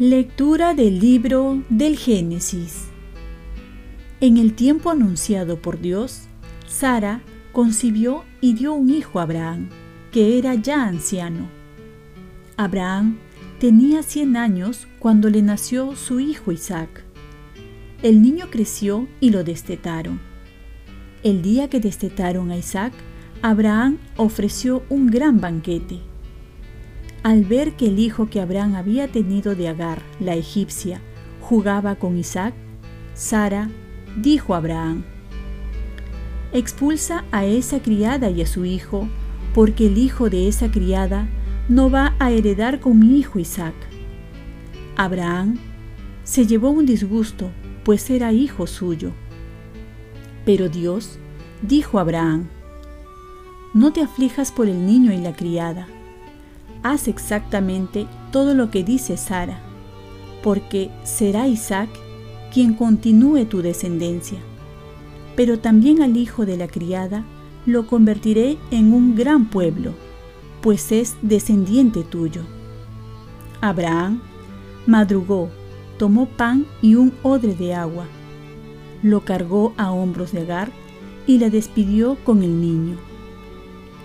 Lectura del libro del Génesis. En el tiempo anunciado por Dios, Sara concibió y dio un hijo a Abraham, que era ya anciano. Abraham tenía cien años cuando le nació su hijo Isaac. El niño creció y lo destetaron. El día que destetaron a Isaac, Abraham ofreció un gran banquete al ver que el hijo que Abraham había tenido de Agar, la egipcia, jugaba con Isaac, Sara dijo a Abraham, Expulsa a esa criada y a su hijo, porque el hijo de esa criada no va a heredar con mi hijo Isaac. Abraham se llevó un disgusto, pues era hijo suyo. Pero Dios dijo a Abraham, No te aflijas por el niño y la criada haz exactamente todo lo que dice Sara, porque será Isaac quien continúe tu descendencia. Pero también al hijo de la criada lo convertiré en un gran pueblo, pues es descendiente tuyo. Abraham madrugó, tomó pan y un odre de agua, lo cargó a hombros de Agar y la despidió con el niño.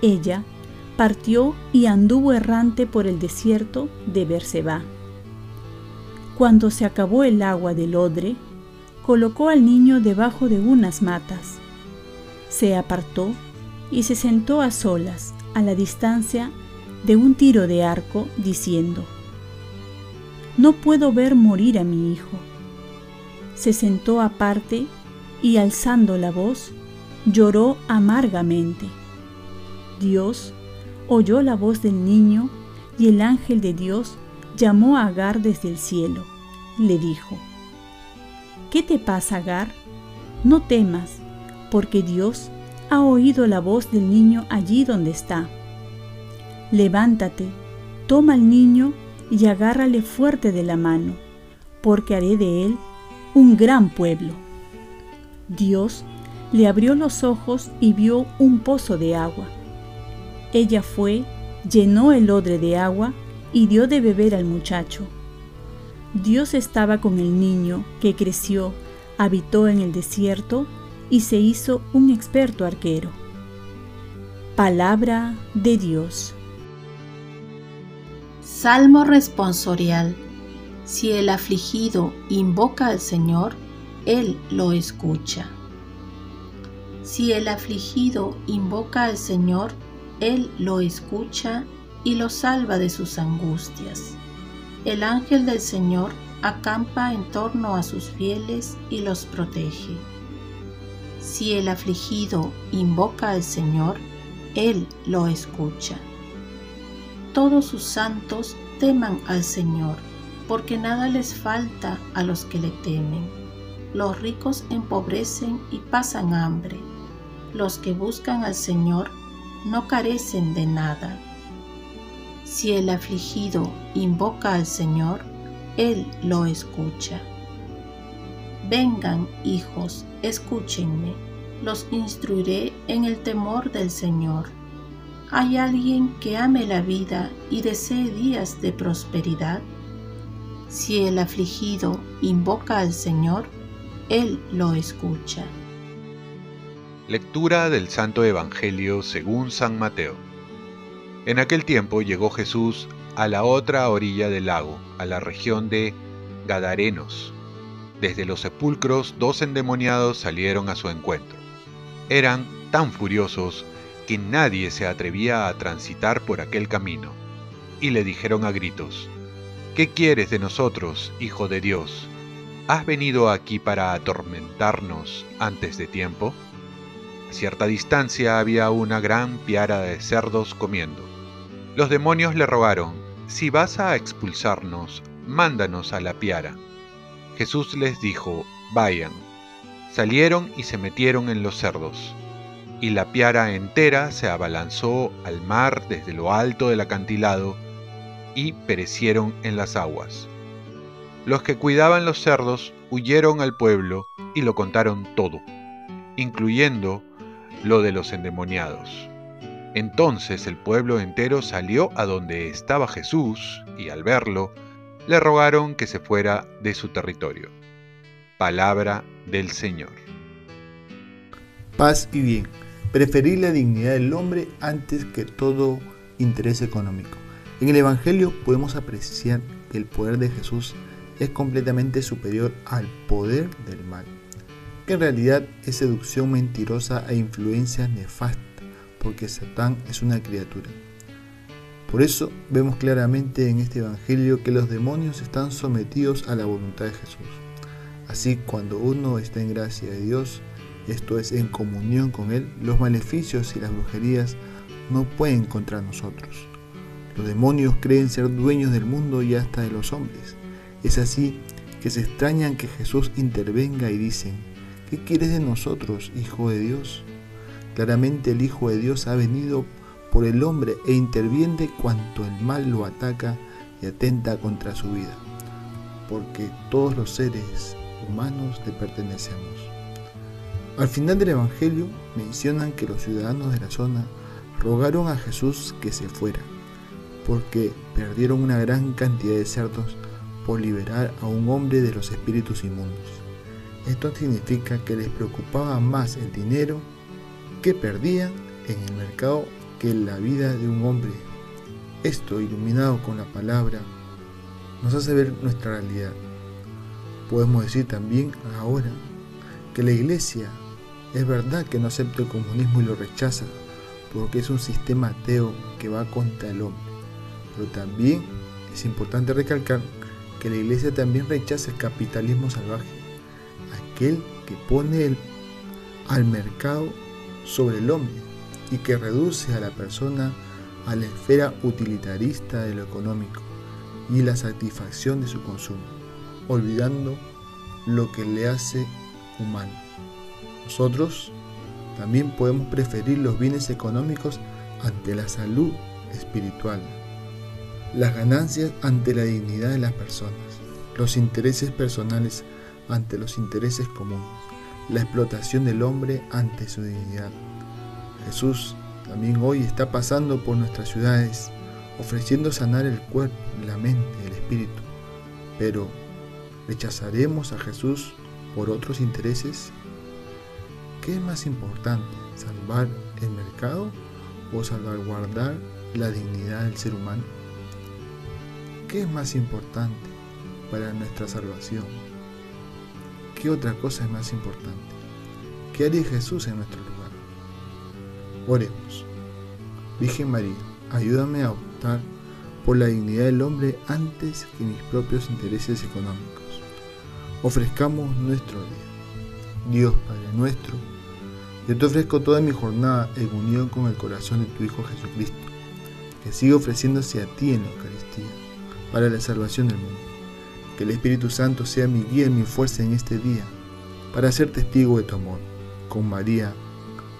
Ella partió y anduvo errante por el desierto de Berseba. Cuando se acabó el agua del odre, colocó al niño debajo de unas matas. Se apartó y se sentó a solas, a la distancia de un tiro de arco, diciendo, No puedo ver morir a mi hijo. Se sentó aparte y alzando la voz, lloró amargamente. Dios oyó la voz del niño y el ángel de Dios llamó a Agar desde el cielo. Le dijo, ¿Qué te pasa, Agar? No temas, porque Dios ha oído la voz del niño allí donde está. Levántate, toma al niño y agárrale fuerte de la mano, porque haré de él un gran pueblo. Dios le abrió los ojos y vio un pozo de agua ella fue, llenó el odre de agua y dio de beber al muchacho. Dios estaba con el niño que creció, habitó en el desierto y se hizo un experto arquero. Palabra de Dios. Salmo responsorial. Si el afligido invoca al Señor, Él lo escucha. Si el afligido invoca al Señor, él lo escucha y lo salva de sus angustias. El ángel del Señor acampa en torno a sus fieles y los protege. Si el afligido invoca al Señor, Él lo escucha. Todos sus santos teman al Señor, porque nada les falta a los que le temen. Los ricos empobrecen y pasan hambre. Los que buscan al Señor no carecen de nada. Si el afligido invoca al Señor, Él lo escucha. Vengan, hijos, escúchenme, los instruiré en el temor del Señor. ¿Hay alguien que ame la vida y desee días de prosperidad? Si el afligido invoca al Señor, Él lo escucha. Lectura del Santo Evangelio según San Mateo. En aquel tiempo llegó Jesús a la otra orilla del lago, a la región de Gadarenos. Desde los sepulcros dos endemoniados salieron a su encuentro. Eran tan furiosos que nadie se atrevía a transitar por aquel camino. Y le dijeron a gritos, ¿Qué quieres de nosotros, Hijo de Dios? ¿Has venido aquí para atormentarnos antes de tiempo? A cierta distancia había una gran piara de cerdos comiendo. Los demonios le rogaron, si vas a expulsarnos, mándanos a la piara. Jesús les dijo, vayan. Salieron y se metieron en los cerdos. Y la piara entera se abalanzó al mar desde lo alto del acantilado y perecieron en las aguas. los que cuidaban los cerdos huyeron al pueblo y lo contaron todo, incluyendo lo de los endemoniados. Entonces el pueblo entero salió a donde estaba Jesús y al verlo, le rogaron que se fuera de su territorio. Palabra del Señor. Paz y bien. Preferir la dignidad del hombre antes que todo interés económico. En el Evangelio podemos apreciar que el poder de Jesús es completamente superior al poder del mal, que en realidad es seducción mentirosa e influencia nefasta, porque Satán es una criatura. Por eso vemos claramente en este Evangelio que los demonios están sometidos a la voluntad de Jesús. Así, cuando uno está en gracia de Dios, esto es en comunión con Él, los maleficios y las brujerías no pueden contra nosotros. Los demonios creen ser dueños del mundo y hasta de los hombres. Es así que se extrañan que Jesús intervenga y dicen, ¿qué quieres de nosotros, Hijo de Dios? Claramente el Hijo de Dios ha venido por el hombre e interviene cuanto el mal lo ataca y atenta contra su vida, porque todos los seres humanos le pertenecemos. Al final del Evangelio mencionan que los ciudadanos de la zona rogaron a Jesús que se fuera, porque perdieron una gran cantidad de cerdos por liberar a un hombre de los espíritus inmundos. Esto significa que les preocupaba más el dinero que perdían en el mercado que la vida de un hombre. Esto, iluminado con la palabra, nos hace ver nuestra realidad. Podemos decir también ahora que la iglesia es verdad que no acepta el comunismo y lo rechaza, porque es un sistema ateo que va contra el hombre. Pero también es importante recalcar que la iglesia también rechaza el capitalismo salvaje, aquel que pone al mercado sobre el hombre y que reduce a la persona a la esfera utilitarista de lo económico y la satisfacción de su consumo, olvidando lo que le hace humano. Nosotros también podemos preferir los bienes económicos ante la salud espiritual, las ganancias ante la dignidad de las personas, los intereses personales ante los intereses comunes, la explotación del hombre ante su dignidad. Jesús también hoy está pasando por nuestras ciudades, ofreciendo sanar el cuerpo, la mente, el espíritu. Pero, ¿rechazaremos a Jesús por otros intereses? ¿Qué es más importante, salvar el mercado o salvaguardar la dignidad del ser humano? ¿Qué es más importante para nuestra salvación? ¿Qué otra cosa es más importante? ¿Qué haría Jesús en nuestro lugar? Oremos. Virgen María, ayúdame a optar por la dignidad del hombre antes que mis propios intereses económicos. Ofrezcamos nuestro día. Dios Padre nuestro, yo te ofrezco toda mi jornada en unión con el corazón de tu Hijo Jesucristo, que sigue ofreciéndose a ti en la Eucaristía para la salvación del mundo. Que el Espíritu Santo sea mi guía y mi fuerza en este día, para ser testigo de tu amor. Con María,